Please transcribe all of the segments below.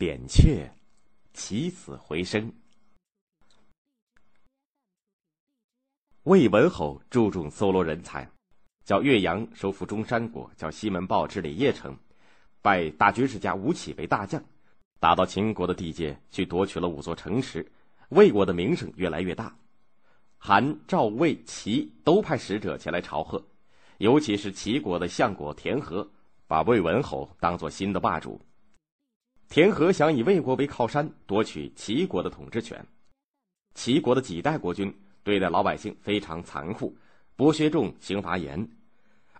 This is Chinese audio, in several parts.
扁鹊起死回生。魏文侯注重搜罗人才，叫岳阳收复中山国，叫西门豹治理邺城，拜大军事家吴起为大将，打到秦国的地界去夺取了五座城池，魏国的名声越来越大。韩、赵、魏、齐都派使者前来朝贺，尤其是齐国的相国田和，把魏文侯当做新的霸主。田和想以魏国为靠山，夺取齐国的统治权。齐国的几代国君对待老百姓非常残酷，剥削重，刑罚严。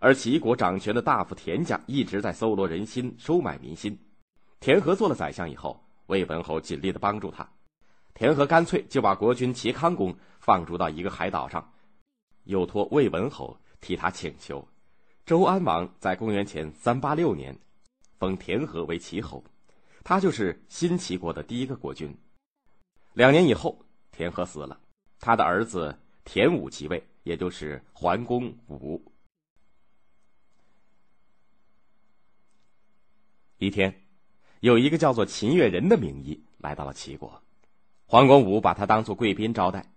而齐国掌权的大夫田家一直在搜罗人心，收买民心。田和做了宰相以后，魏文侯尽力的帮助他。田和干脆就把国君齐康公放逐到一个海岛上，又托魏文侯替他请求。周安王在公元前三八六年封田和为齐侯，他就是新齐国的第一个国君。两年以后，田和死了，他的儿子田武即位，也就是桓公武。一天，有一个叫做秦越人的名医来到了齐国。桓公武把他当做贵宾招待。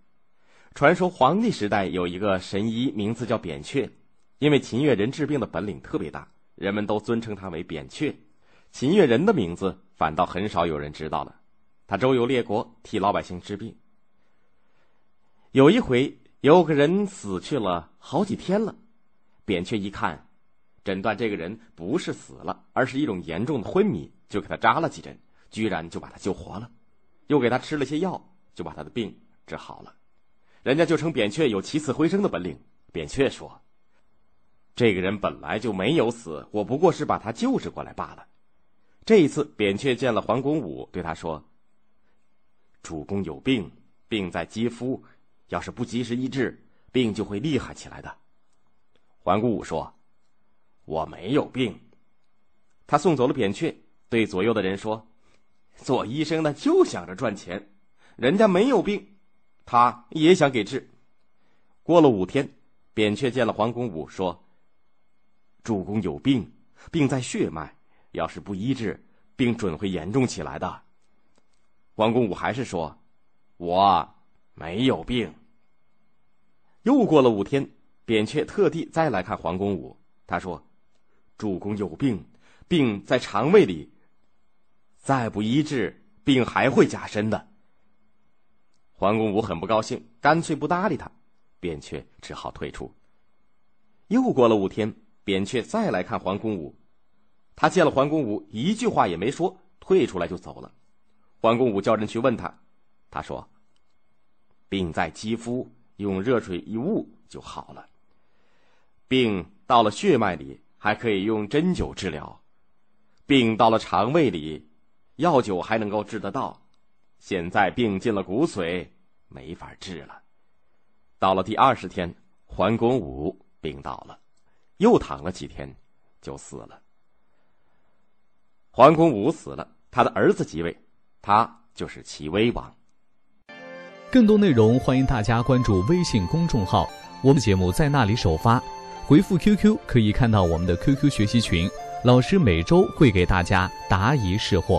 传说黄帝时代有一个神医，名字叫扁鹊，因为秦越人治病的本领特别大，人们都尊称他为扁鹊。秦越人的名字反倒很少有人知道了。他周游列国，替老百姓治病。有一回，有个人死去了好几天了，扁鹊一看，诊断这个人不是死了，而是一种严重的昏迷，就给他扎了几针，居然就把他救活了。又给他吃了些药，就把他的病治好了。人家就称扁鹊有起死回生的本领。扁鹊说：“这个人本来就没有死，我不过是把他救治过来罢了。”这一次，扁鹊见了黄公武，对他说：“主公有病，病在肌肤，要是不及时医治，病就会厉害起来的。”黄公武说：“我没有病。”他送走了扁鹊，对左右的人说。做医生的就想着赚钱，人家没有病，他也想给治。过了五天，扁鹊见了黄公武，说：“主公有病，病在血脉，要是不医治，病准会严重起来的。”黄公武还是说：“我没有病。”又过了五天，扁鹊特地再来看黄公武，他说：“主公有病，病在肠胃里。”再不医治，病还会加深的。黄公武很不高兴，干脆不搭理他，扁鹊只好退出。又过了五天，扁鹊再来看黄公武，他见了桓公武，一句话也没说，退出来就走了。桓公武叫人去问他，他说：“病在肌肤，用热水一捂就好了。病到了血脉里，还可以用针灸治疗；病到了肠胃里。”药酒还能够治得到，现在病进了骨髓，没法治了。到了第二十天，桓公武病倒了，又躺了几天，就死了。桓公武死了，他的儿子即位，他就是齐威王。更多内容欢迎大家关注微信公众号，我们节目在那里首发。回复 QQ 可以看到我们的 QQ 学习群，老师每周会给大家答疑释惑。